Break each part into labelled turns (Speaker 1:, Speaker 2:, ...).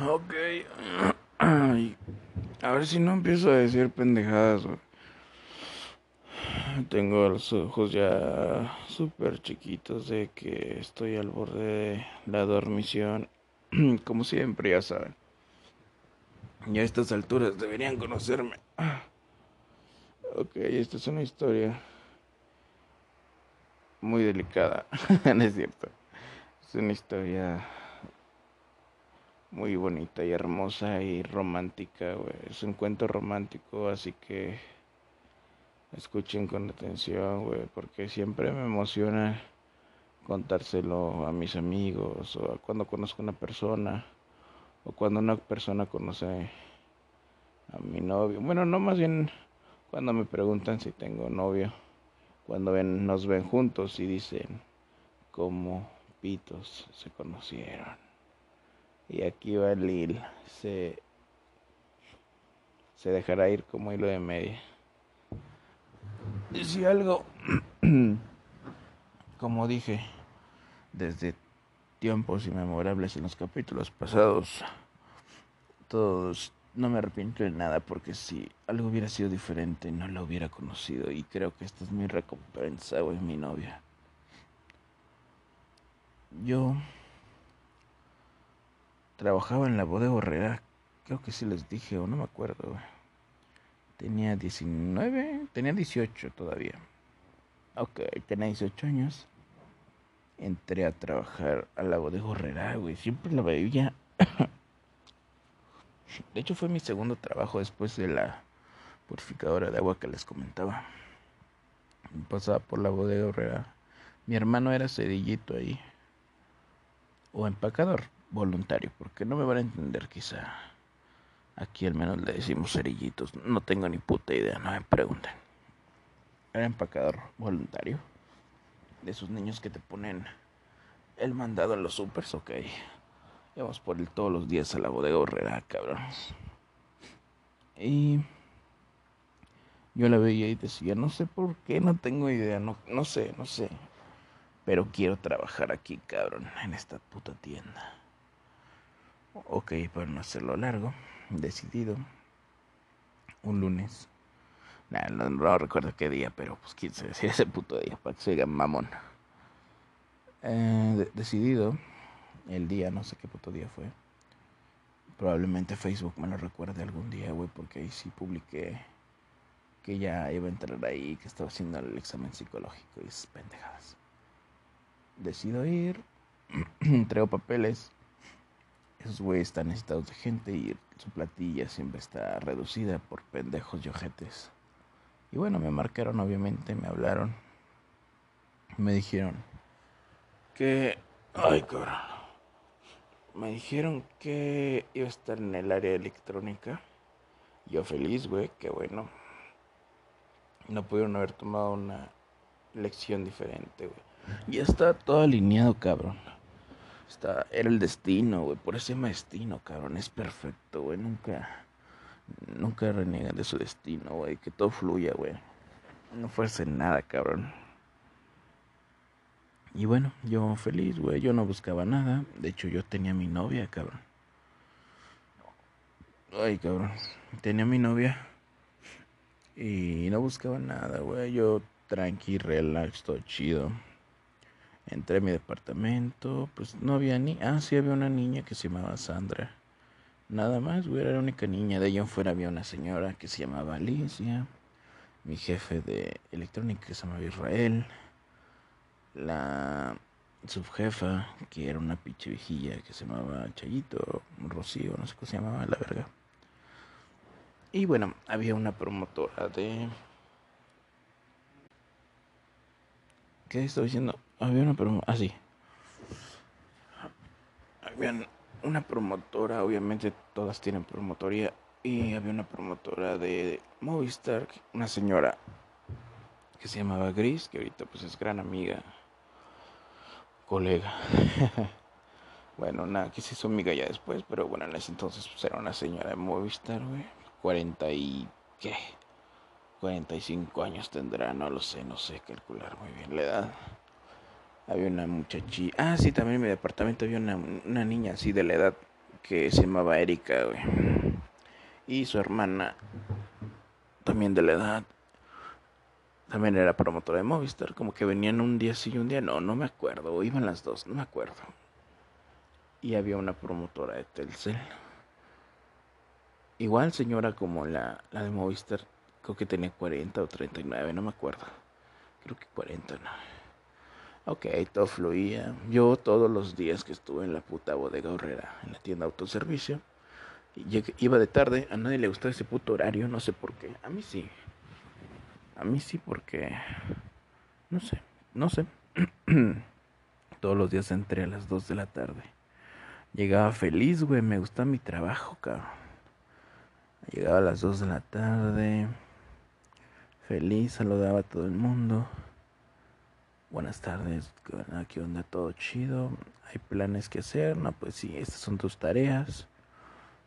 Speaker 1: Ok. A ver si no empiezo a decir pendejadas. Tengo los ojos ya súper chiquitos de que estoy al borde de la dormición. Como siempre, ya saben. Y a estas alturas deberían conocerme. Ok, esta es una historia muy delicada. no es cierto. Es una historia muy bonita y hermosa y romántica, güey. Es un cuento romántico, así que escuchen con atención, güey, porque siempre me emociona contárselo a mis amigos o cuando conozco a una persona o cuando una persona conoce a mi novio. Bueno, no más bien cuando me preguntan si tengo novio, cuando ven, nos ven juntos y dicen cómo pitos se conocieron. Y aquí va Lil, se, se dejará ir como hilo de media. Si algo, como dije, desde tiempos inmemorables en los capítulos pasados, todos no me arrepiento de nada porque si algo hubiera sido diferente no la hubiera conocido y creo que esta es mi recompensa, güey, mi novia. Yo trabajaba en la bodega Herrera, creo que sí les dije o no me acuerdo. Tenía 19, tenía 18 todavía. Ok, tenía 18 años. Entré a trabajar a la bodega Herrera, güey. Siempre la veía. de hecho, fue mi segundo trabajo después de la purificadora de agua que les comentaba. Pasaba por la bodega Herrera. Mi hermano era cerillito ahí. O empacador voluntario, porque no me van a entender quizá. Aquí al menos le decimos cerillitos. No tengo ni puta idea, no me pregunten. Era empacador voluntario. De esos niños que te ponen el mandado en los supers, ok. Íbamos por él todos los días a la bodega horrera, cabrón. Y yo la veía y decía, no sé por qué, no tengo idea, no, no sé, no sé. Pero quiero trabajar aquí, cabrón, en esta puta tienda. Ok, para no hacerlo largo decidido un lunes. no, recuerdo qué día, pero pues quién se decía ese puto día para que se diga mamón. Eh, decidido el día, no sé qué puto día fue. Probablemente Facebook me lo recuerde algún día, güey, porque ahí sí publiqué que ya iba a entrar ahí, que estaba haciendo el examen psicológico y esas pendejadas. Decido ir, entrego papeles esos güeyes están necesitados de gente y su platilla siempre está reducida por pendejos y ojetes. Y bueno, me marcaron, obviamente, me hablaron. Me dijeron que. Ay, cabrón. Me dijeron que iba a estar en el área electrónica. Yo feliz, güey, que bueno. No pudieron haber tomado una lección diferente, güey. Y está todo alineado, cabrón. Está, era el destino, güey. Por ese destino, cabrón. Es perfecto, güey. Nunca, nunca reniegan de su destino, güey. Que todo fluya, güey. No fuerce nada, cabrón. Y bueno, yo feliz, güey. Yo no buscaba nada. De hecho, yo tenía mi novia, cabrón. Ay, cabrón. Tenía mi novia. Y no buscaba nada, güey. Yo tranqui, relax, todo chido. Entré a mi departamento, pues no había ni... Ah, sí había una niña que se llamaba Sandra. Nada más, güey, era la única niña. De allá en fuera había una señora que se llamaba Alicia. Mi jefe de electrónica que se llamaba Israel. La subjefa, que era una pinche viejilla que se llamaba Chayito, Rocío, no sé cómo se llamaba, la verga. Y bueno, había una promotora de... ¿Qué estoy diciendo? Había una promotora, ah, sí. Había una promotora, obviamente todas tienen promotoría, y había una promotora de Movistar, una señora que se llamaba Gris, que ahorita pues es gran amiga, colega. bueno, nada, que se hizo amiga ya después, pero bueno, en ese entonces pues era una señora de Movistar, güey, 40 y... ¿qué? 45 años tendrá, no lo sé, no sé calcular muy bien la edad. Había una muchachita. Ah, sí, también en mi departamento había una, niña así de la edad que se llamaba Erika, güey. Y su hermana, también de la edad, también era promotora de Movistar, como que venían un día sí y un día no, no me acuerdo, o iban las dos, no me acuerdo. Y había una promotora de Telcel. Igual señora como la, la de Movistar, creo que tenía 40 o 39, no me acuerdo. Creo que 40, no. Ok, todo fluía. Yo todos los días que estuve en la puta bodega horrera, en la tienda autoservicio, iba de tarde, a nadie le gustaba ese puto horario, no sé por qué. A mí sí. A mí sí porque... No sé, no sé. todos los días entré a las 2 de la tarde. Llegaba feliz, güey, me gustaba mi trabajo, cabrón. Llegaba a las 2 de la tarde. Feliz, saludaba a todo el mundo. Buenas tardes, ¿qué onda? ¿Todo chido? ¿Hay planes que hacer? No, pues sí, estas son tus tareas.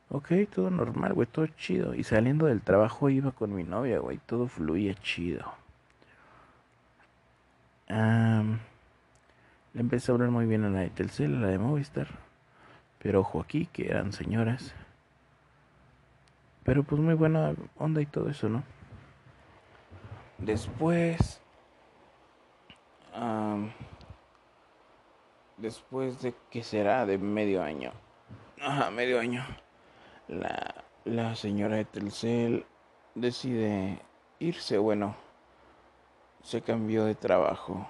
Speaker 1: Ok, todo normal, güey, todo chido. Y saliendo del trabajo iba con mi novia, güey, todo fluía chido. le empecé a hablar muy bien a la de Telcel, a la de Movistar. Pero ojo aquí, que eran señoras. Pero pues muy buena onda y todo eso, ¿no? Después después de que será de medio año, ajá, medio año, la, la señora de Telcel decide irse, bueno, se cambió de trabajo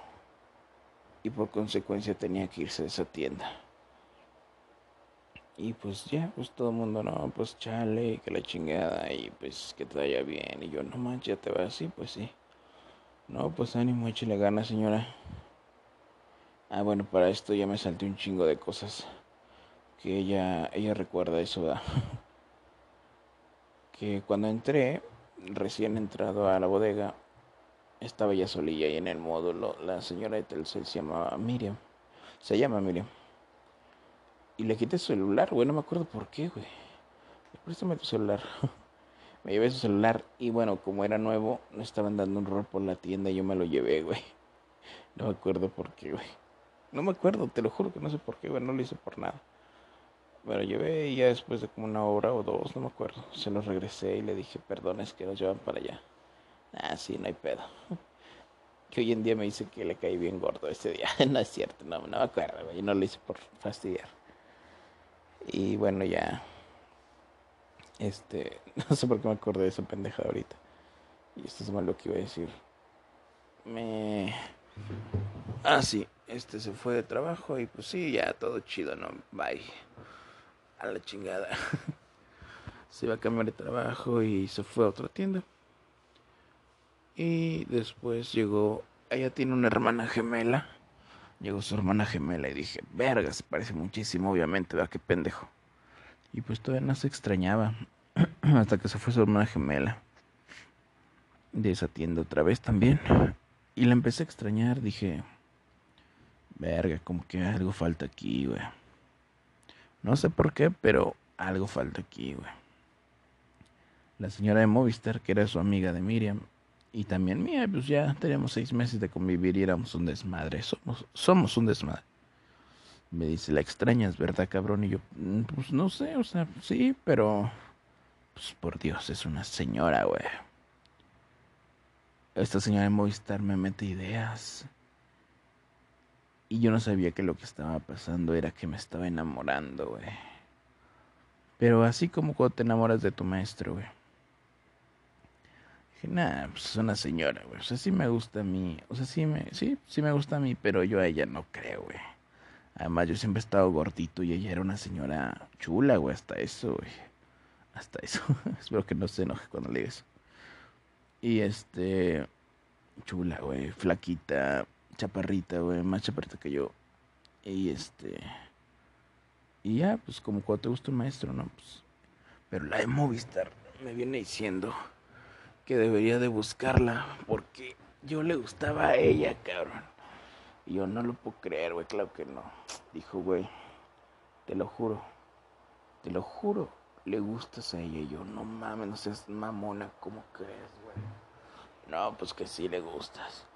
Speaker 1: y por consecuencia tenía que irse de esa tienda. Y pues ya, pues todo el mundo, no, pues chale, que la chingada, y pues que te vaya bien. Y yo, no manches, ya te va así, pues sí. No, pues ánimo, échale ganas, señora. Ah, bueno, para esto ya me salté un chingo de cosas. Que ella, ella recuerda eso, ¿verdad? que cuando entré, recién entrado a la bodega, estaba ya solilla ahí en el módulo. La señora de Telcel se llamaba Miriam. Se llama Miriam. Y le quité su celular, güey, no me acuerdo por qué, güey. Préstame tu celular. Me llevé su celular y bueno, como era nuevo, no estaban dando un rol por la tienda y yo me lo llevé, güey. No me acuerdo por qué, güey. No me acuerdo, te lo juro que no sé por qué, güey, no lo hice por nada. Me lo llevé y ya después de como una hora o dos, no me acuerdo, se lo regresé y le dije, perdón, es que nos llevan para allá. Ah, sí, no hay pedo. Que hoy en día me dice que le caí bien gordo ese día. no es cierto, no, no me acuerdo, güey, no lo hice por fastidiar. Y bueno, ya este, no sé por qué me acordé de esa pendeja ahorita. Y esto es mal lo que iba a decir. Me. Ah, sí, este se fue de trabajo y pues sí, ya todo chido, ¿no? Bye. A la chingada. se iba a cambiar de trabajo y se fue a otra tienda. Y después llegó. Ella tiene una hermana gemela. Llegó su hermana gemela y dije, verga, se parece muchísimo, obviamente, ¿verdad? Qué pendejo. Y pues todavía no se extrañaba. Hasta que se fue su hermana gemela. De esa tienda otra vez también. Y la empecé a extrañar. Dije, verga, como que algo falta aquí, güey. No sé por qué, pero algo falta aquí, güey. La señora de Movistar, que era su amiga de Miriam, y también mía, pues ya teníamos seis meses de convivir y éramos un desmadre. Somos, somos un desmadre. Me dice, la extrañas, ¿verdad, cabrón? Y yo, mm, pues no sé, o sea, sí, pero... Pues por Dios, es una señora, güey. Esta señora de Movistar me mete ideas. Y yo no sabía que lo que estaba pasando era que me estaba enamorando, güey. Pero así como cuando te enamoras de tu maestro, güey. Dije, nah, pues es una señora, güey. O sea, sí me gusta a mí. O sea, sí me, sí, sí me gusta a mí, pero yo a ella no creo, güey. Además, yo siempre he estado gordito y ella era una señora chula, güey, hasta eso, güey. Hasta eso. Espero que no se enoje cuando le eso. Y este. Chula, güey. Flaquita. Chaparrita, güey. Más chaparrita que yo. Y este. Y ya, pues como cuando te gusta un maestro, ¿no? Pues. Pero la de Movistar me viene diciendo que debería de buscarla porque yo le gustaba a ella, cabrón. Y yo no lo puedo creer, güey, claro que no. Dijo, güey, te lo juro, te lo juro, le gustas a ella. Y yo, no mames, no seas mamona, ¿cómo crees, güey? No, pues que sí le gustas.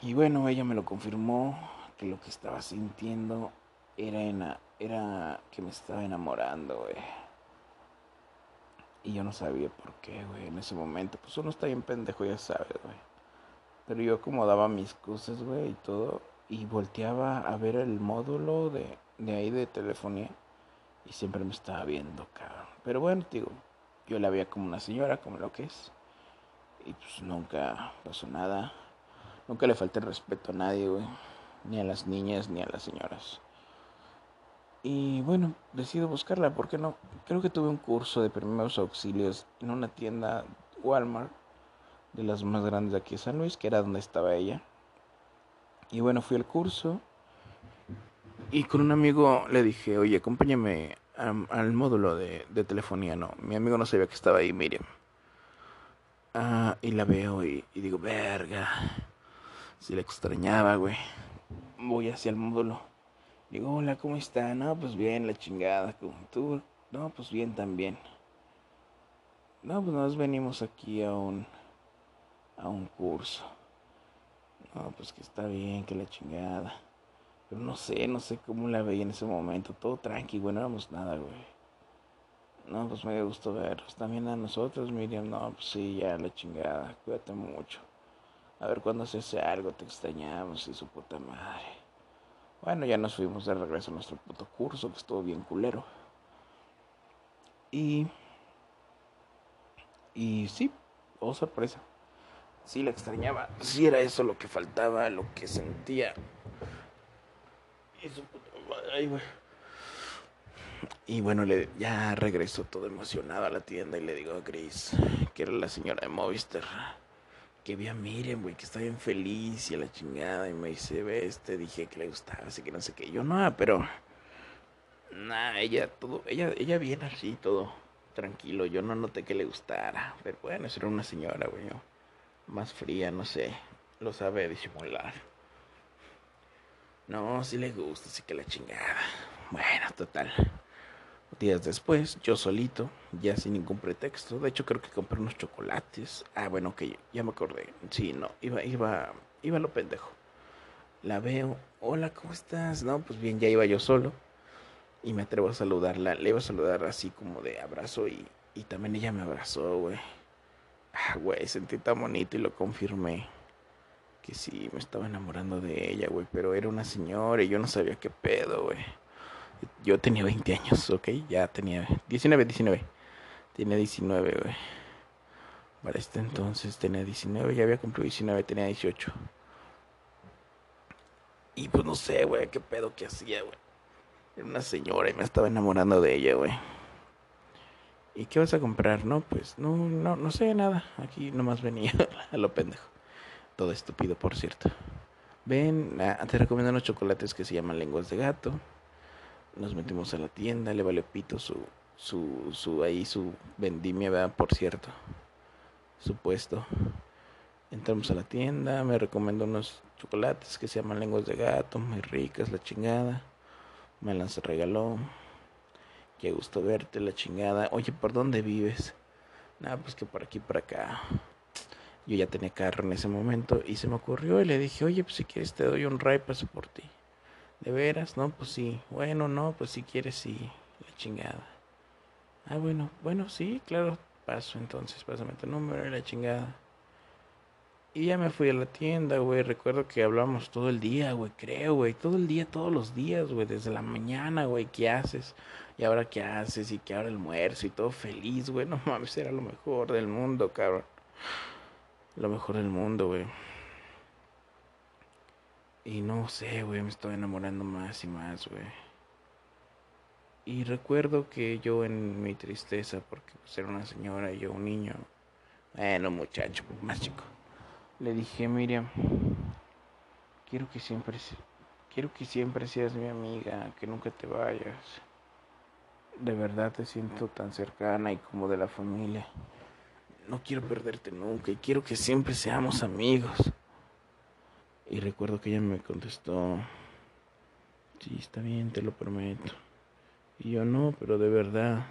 Speaker 1: Y bueno, ella me lo confirmó, que lo que estaba sintiendo era, era que me estaba enamorando, güey. Y yo no sabía por qué, güey, en ese momento. Pues uno está bien pendejo, ya sabes, güey. Pero yo acomodaba mis cosas, güey, y todo. Y volteaba a ver el módulo de, de ahí de telefonía. Y siempre me estaba viendo, cabrón. Pero bueno, digo, yo la veía como una señora, como lo que es. Y pues nunca pasó nada. Nunca le falté respeto a nadie, güey. Ni a las niñas, ni a las señoras. Y bueno, decido buscarla, ¿por qué no? Creo que tuve un curso de primeros auxilios en una tienda Walmart, de las más grandes de aquí de San Luis, que era donde estaba ella. Y bueno, fui al curso y con un amigo le dije, oye, acompáñame al módulo de, de, telefonía. No, mi amigo no sabía que estaba ahí, Miriam. Ah, y la veo y, y digo, verga, si la extrañaba, güey. Voy hacia el módulo Digo, hola, ¿cómo está? No, pues bien, la chingada. ¿Tú? No, pues bien también. No, pues nos venimos aquí a un, a un curso. No, pues que está bien, que la chingada. Pero no sé, no sé cómo la veía en ese momento. Todo tranqui, güey, no éramos nada, güey. No, pues me gustó verlos. También a nosotros, Miriam, no, pues sí, ya la chingada. Cuídate mucho. A ver cuándo se hace algo, te extrañamos y su puta madre. Bueno, ya nos fuimos de regreso a nuestro puto curso, que estuvo bien culero. Y. Y sí, oh sorpresa. Sí la extrañaba. Sí era eso lo que faltaba, lo que sentía. Y bueno, le, ya regresó todo emocionado a la tienda y le digo a Grace, que era la señora de Movistar que vi a Miriam, güey, que está bien feliz y a la chingada. Y me dice, ve, este, dije que le gustaba, así que no sé qué. Yo, no, pero. Nada, ella, todo, ella, ella bien así, todo tranquilo. Yo no noté que le gustara. Pero bueno, era una señora, güey, más fría, no sé. Lo sabe disimular. No, sí le gusta, así que la chingada. Bueno, total. Días después, yo solito, ya sin ningún pretexto. De hecho, creo que compré unos chocolates. Ah, bueno, que ya me acordé. Sí, no, iba, iba, iba lo pendejo. La veo. Hola, ¿cómo estás? No, pues bien, ya iba yo solo. Y me atrevo a saludarla. Le iba a saludar así como de abrazo y, y también ella me abrazó, güey. Ah, güey, sentí tan bonito y lo confirmé. Que sí, me estaba enamorando de ella, güey. Pero era una señora y yo no sabía qué pedo, güey. Yo tenía 20 años, ok, ya tenía 19, 19. Tenía 19, güey. Para este entonces tenía 19, ya había cumplido 19, tenía 18. Y pues no sé, güey, qué pedo que hacía, güey. Era una señora y me estaba enamorando de ella, güey. ¿Y qué vas a comprar? No, pues no, no, no sé nada. Aquí nomás venía a lo pendejo. Todo estúpido, por cierto. Ven, ah, te recomiendo unos chocolates que se llaman lenguas de gato nos metimos a la tienda, le valió pito su, su, su, ahí su vendimia. Por cierto, su puesto. Entramos a la tienda, me recomendó unos chocolates que se llaman lenguas de gato, muy ricas, la chingada. Me las regaló. Qué gusto verte, la chingada. Oye, ¿por dónde vives? Nada, pues que por aquí, por acá. Yo ya tenía carro en ese momento y se me ocurrió y le dije, oye, pues si quieres te doy un ray paso por ti. ¿De veras? No, pues sí. Bueno, no, pues si quieres, sí. La chingada. Ah, bueno, bueno, sí, claro. Paso entonces, pásame tu número y la chingada. Y ya me fui a la tienda, güey. Recuerdo que hablamos todo el día, güey. Creo, güey. Todo el día, todos los días, güey. Desde la mañana, güey. ¿Qué haces? Y ahora qué haces? Y que ahora almuerzo y todo feliz, güey. No mames, era lo mejor del mundo, cabrón. Lo mejor del mundo, güey. Y no sé, güey, me estoy enamorando más y más, güey. Y recuerdo que yo en mi tristeza, porque pues era una señora y yo un niño, bueno, muchacho, más chico, le dije, Miriam, quiero que siempre, quiero que siempre seas mi amiga, que nunca te vayas. De verdad te siento tan cercana y como de la familia. No quiero perderte nunca y quiero que siempre seamos amigos. Y recuerdo que ella me contestó, sí, está bien, te lo prometo. Y yo no, pero de verdad,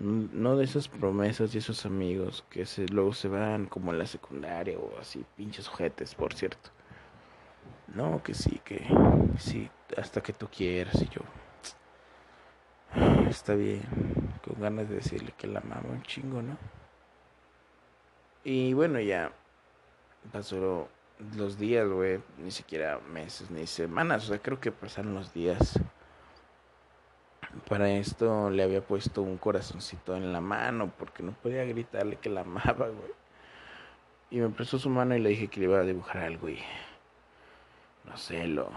Speaker 1: no de esas promesas y esos amigos que se, luego se van como en la secundaria o así, pinches ojetes, por cierto. no, que sí, que sí, hasta que tú quieras. Y yo, está bien, con ganas de decirle que la mama un chingo, ¿no? Y bueno, ya pasó los días, güey, ni siquiera meses ni semanas, o sea, creo que pasaron los días. Para esto le había puesto un corazoncito en la mano porque no podía gritarle que la amaba, güey. Y me prestó su mano y le dije que le iba a dibujar algo y no sé, lo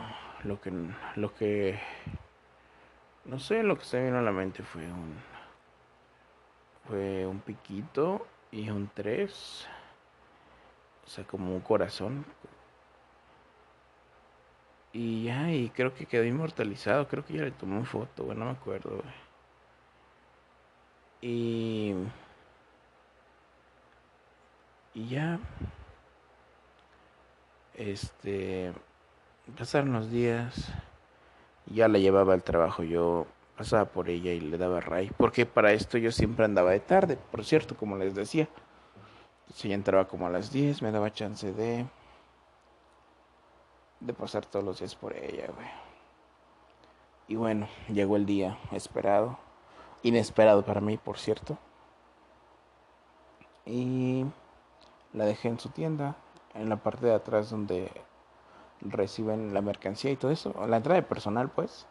Speaker 1: lo que lo que no sé, lo que se vino a la mente fue un fue un piquito y un 3 o sea, como un corazón. Y ya, y creo que quedó inmortalizado. Creo que ya le tomé una foto, güey, no me acuerdo. Y. Y ya. Este. Pasaron los días. Ya la llevaba al trabajo yo. Pasaba por ella y le daba ray. Porque para esto yo siempre andaba de tarde, por cierto, como les decía. Si ya entraba como a las 10, me daba chance de. De pasar todos los días por ella, güey. Y bueno, llegó el día esperado. Inesperado para mí, por cierto. Y la dejé en su tienda, en la parte de atrás donde reciben la mercancía y todo eso. La entrada de personal, pues.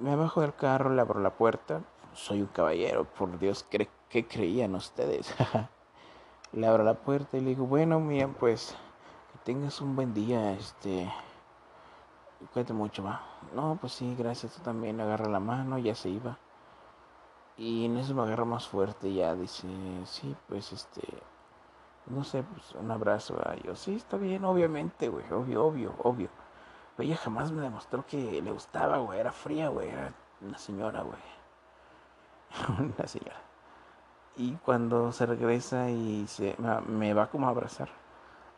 Speaker 1: Me bajo del carro, le abro la puerta. Soy un caballero, por Dios, ¿qué creían ustedes? Le abro la puerta y le digo, bueno, mía, pues tengas un buen día, este, cuídate mucho, va. No, pues sí, gracias, tú también. Agarra la mano, ya se iba. Y en eso me agarra más fuerte, ya dice, sí, pues este, no sé, pues un abrazo. a Yo, sí, está bien, obviamente, güey, obvio, obvio, obvio. Pero ella jamás me demostró que le gustaba, güey, era fría, güey, era una señora, güey. una señora. Y cuando se regresa y se, me va como a abrazar,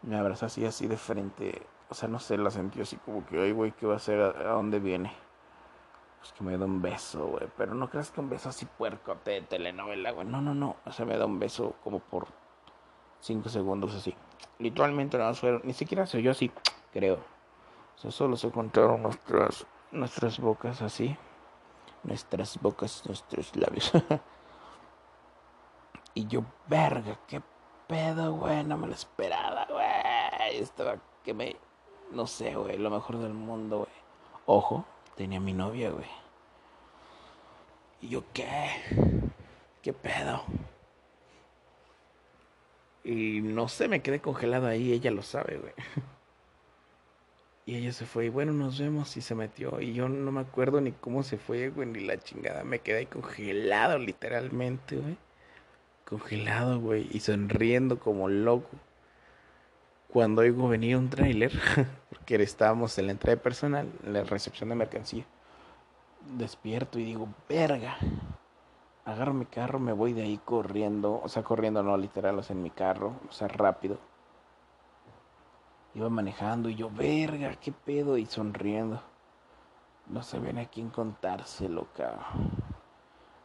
Speaker 1: me abraza así, así de frente. O sea, no sé, la sentí así como que, ay, güey, ¿qué va a hacer? ¿A, dónde viene? Pues que me da un beso, güey. Pero no creas que un beso así puerco de telenovela, güey. No, no, no. O sea, me da un beso como por cinco segundos así. Literalmente no fueron, ni siquiera se oyó así, creo. O sea, solo se contaron nuestras, nuestras bocas así. Nuestras bocas, nuestros labios. Y yo, verga, qué pedo, güey, no me lo esperaba, Estaba que me, no sé, güey, lo mejor del mundo, güey. Ojo, tenía mi novia, güey. Y yo, ¿qué? ¿Qué pedo? Y no sé, me quedé congelado ahí, ella lo sabe, güey. Y ella se fue, y bueno, nos vemos, y se metió. Y yo no me acuerdo ni cómo se fue, güey, ni la chingada. Me quedé congelado, literalmente, güey congelado, güey, y sonriendo como loco. Cuando oigo venir un tráiler, porque estábamos en la entrada de personal, en la recepción de mercancía, despierto y digo, verga. Agarro mi carro, me voy de ahí corriendo, o sea, corriendo no literal, o sea, en mi carro, o sea, rápido. Iba manejando y yo, verga, qué pedo, y sonriendo. No sabían a quién contárselo, cabrón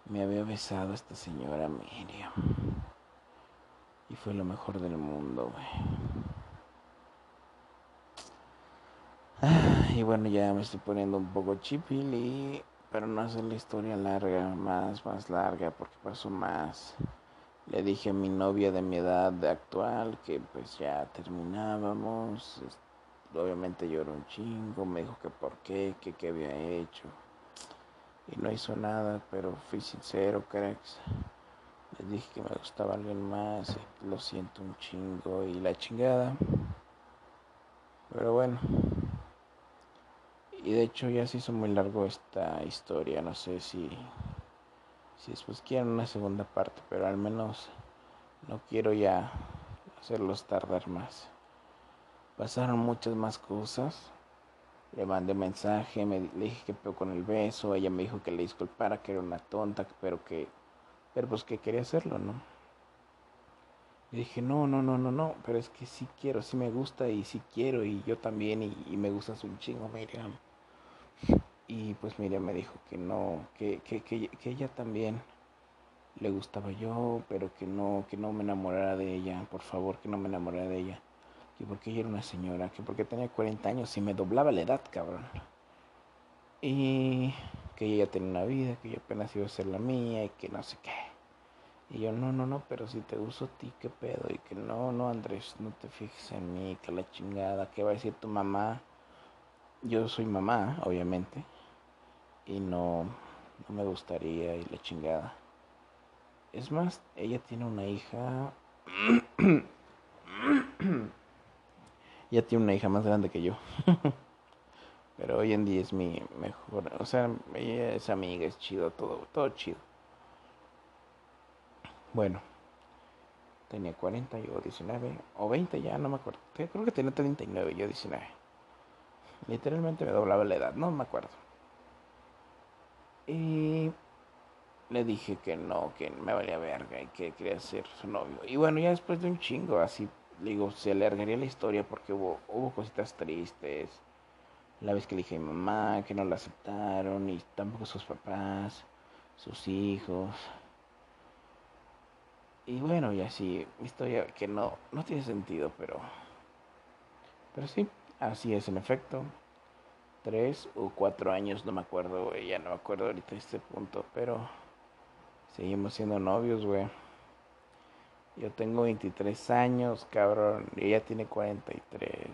Speaker 1: me había besado esta señora Miriam. Y fue lo mejor del mundo, güey. Y bueno, ya me estoy poniendo un poco chipil Pero no hacer la historia larga, más, más larga, porque pasó más. Le dije a mi novia de mi edad actual que pues ya terminábamos. Obviamente lloró un chingo, me dijo que por qué, que qué había hecho y no hizo nada, pero fui sincero, cracks. Les dije que me gustaba alguien más, lo siento un chingo y la chingada. Pero bueno. Y de hecho ya se hizo muy largo esta historia, no sé si si después quieren una segunda parte, pero al menos no quiero ya hacerlos tardar más. Pasaron muchas más cosas le mandé mensaje, me, le dije que peor con el beso, ella me dijo que le disculpara, que era una tonta, pero que, pero pues que quería hacerlo, ¿no? Le dije, no, no, no, no, no, pero es que sí quiero, sí me gusta y sí quiero y yo también y, me gusta un chingo, Miriam. Y pues Miriam me dijo que no, que, que, que, ella también le gustaba yo, pero que no, que no me enamorara de ella, por favor, que no me enamorara de ella que porque ella era una señora, que porque tenía 40 años y me doblaba la edad, cabrón. Y que ella tenía una vida, que yo apenas iba a ser la mía y que no sé qué. Y yo, no, no, no, pero si te uso a ti, qué pedo. Y que no, no, Andrés, no te fijes en mí, que la chingada, que va a decir tu mamá. Yo soy mamá, obviamente. Y no, no me gustaría y la chingada. Es más, ella tiene una hija. ella tiene una hija más grande que yo. Pero hoy en día es mi mejor. O sea, ella es amiga, es chido, todo, todo chido. Bueno, tenía 40, yo 19, o 20 ya, no me acuerdo. Creo que tenía 39, yo 19. Literalmente me doblaba la edad, no me acuerdo. Y le dije que no, que me valía verga y que quería ser su novio. Y bueno, ya después de un chingo, así, digo, se alargaría la historia porque hubo, hubo cositas tristes. La vez que le dije a mi mamá que no la aceptaron y tampoco sus papás, sus hijos. Y bueno, y así, historia que no, no tiene sentido, pero... Pero sí, así es en efecto. Tres o cuatro años, no me acuerdo, güey, ya no me acuerdo ahorita este punto, pero... Seguimos siendo novios, güey. Yo tengo 23 años, cabrón, y ella tiene 43.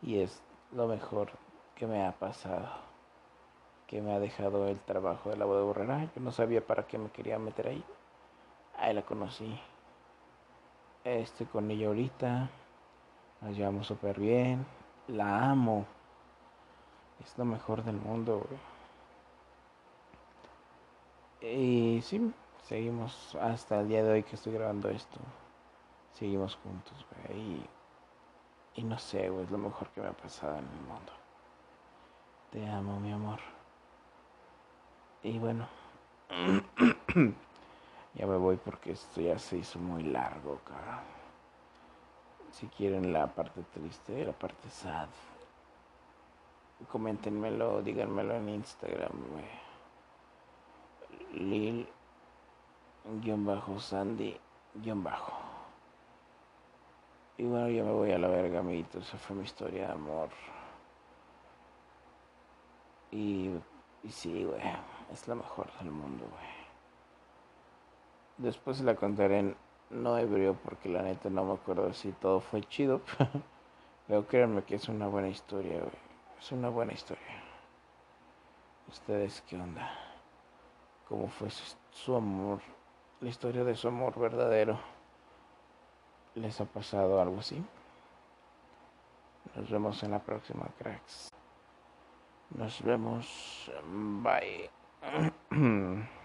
Speaker 1: Y es lo mejor que me ha pasado. Que me ha dejado el trabajo de la boda borrera. Yo no sabía para qué me quería meter ahí. Ahí la conocí. Estoy con ella ahorita. Nos llevamos súper bien. La amo. Es lo mejor del mundo, Y sí, seguimos hasta el día de hoy que estoy grabando esto. Seguimos juntos, güey. Y, y no sé, güey, es lo mejor que me ha pasado en el mundo. Te amo, mi amor. Y bueno. Ya me voy porque esto ya se hizo muy largo, cara. Si quieren la parte triste, la parte sad, coméntenmelo, díganmelo en Instagram, Lil guion bajo Sandy guion bajo. Y bueno, ya me voy a la verga, amiguitos. Esa fue mi historia de amor. Y, y sí, güey, es lo mejor del mundo, güey. Después la contaré en no ebrio porque la neta no me acuerdo si todo fue chido. Pero créanme que es una buena historia. Es una buena historia. ¿Ustedes qué onda? ¿Cómo fue su, amor? La historia de su amor verdadero. ¿Les ha pasado algo así? Nos vemos en la próxima, cracks. Nos vemos. Bye.